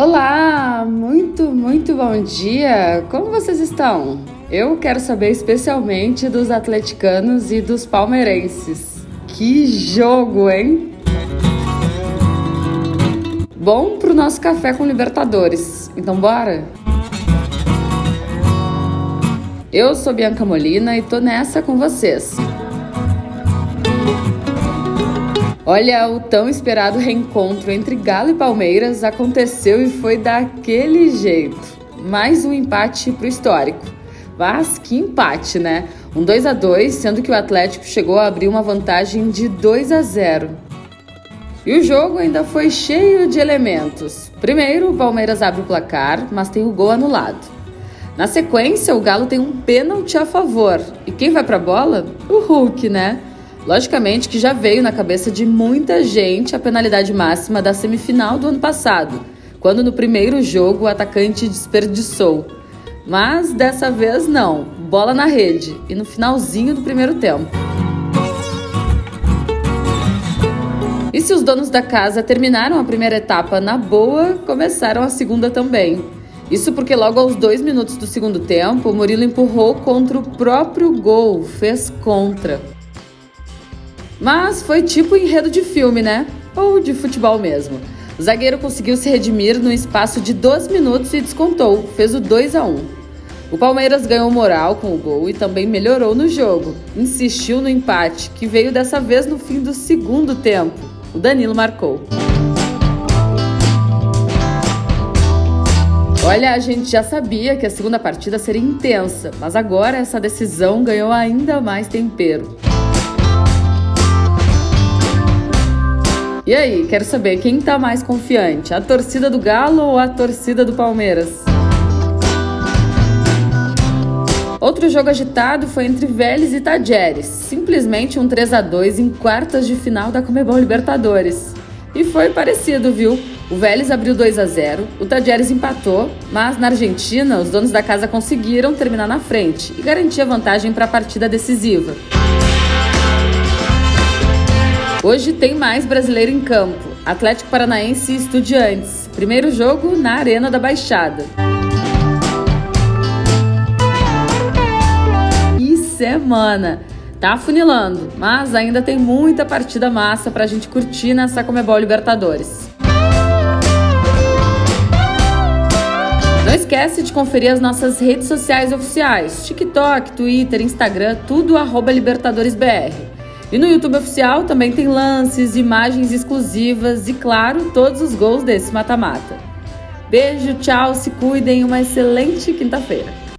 Olá, muito, muito bom dia! Como vocês estão? Eu quero saber especialmente dos atleticanos e dos palmeirenses. Que jogo, hein? Bom pro nosso café com Libertadores. Então bora? Eu sou Bianca Molina e tô nessa com vocês. Olha, o tão esperado reencontro entre Galo e Palmeiras aconteceu e foi daquele jeito. Mais um empate pro histórico. Mas que empate, né? Um 2 a 2, sendo que o Atlético chegou a abrir uma vantagem de 2 a 0. E o jogo ainda foi cheio de elementos. Primeiro, o Palmeiras abre o placar, mas tem o gol anulado. Na sequência, o Galo tem um pênalti a favor. E quem vai para a bola? O Hulk, né? Logicamente que já veio na cabeça de muita gente a penalidade máxima da semifinal do ano passado, quando no primeiro jogo o atacante desperdiçou. Mas dessa vez não, bola na rede e no finalzinho do primeiro tempo. E se os donos da casa terminaram a primeira etapa na boa, começaram a segunda também. Isso porque logo aos dois minutos do segundo tempo, Murilo empurrou contra o próprio gol, fez contra. Mas foi tipo enredo de filme, né? Ou de futebol mesmo. O zagueiro conseguiu se redimir no espaço de dois minutos e descontou, fez o 2 a 1. O Palmeiras ganhou moral com o gol e também melhorou no jogo. Insistiu no empate, que veio dessa vez no fim do segundo tempo. O Danilo marcou. Olha, a gente já sabia que a segunda partida seria intensa, mas agora essa decisão ganhou ainda mais tempero. E aí, quero saber quem está mais confiante, a torcida do Galo ou a torcida do Palmeiras? Outro jogo agitado foi entre Vélez e Tajeres, simplesmente um 3 a 2 em quartas de final da Comebol Libertadores. E foi parecido, viu? O Vélez abriu 2 a 0, o Tajeres empatou, mas na Argentina os donos da casa conseguiram terminar na frente e garantir a vantagem para a partida decisiva. Hoje tem mais brasileiro em campo. Atlético Paranaense e Estudiantes. Primeiro jogo na Arena da Baixada. Que semana! Tá afunilando, mas ainda tem muita partida massa pra gente curtir nessa Comebol Libertadores. Não esquece de conferir as nossas redes sociais oficiais: TikTok, Twitter, Instagram, tudo arroba LibertadoresBR. E no YouTube oficial também tem lances, imagens exclusivas e, claro, todos os gols desse mata-mata. Beijo, tchau, se cuidem, uma excelente quinta-feira.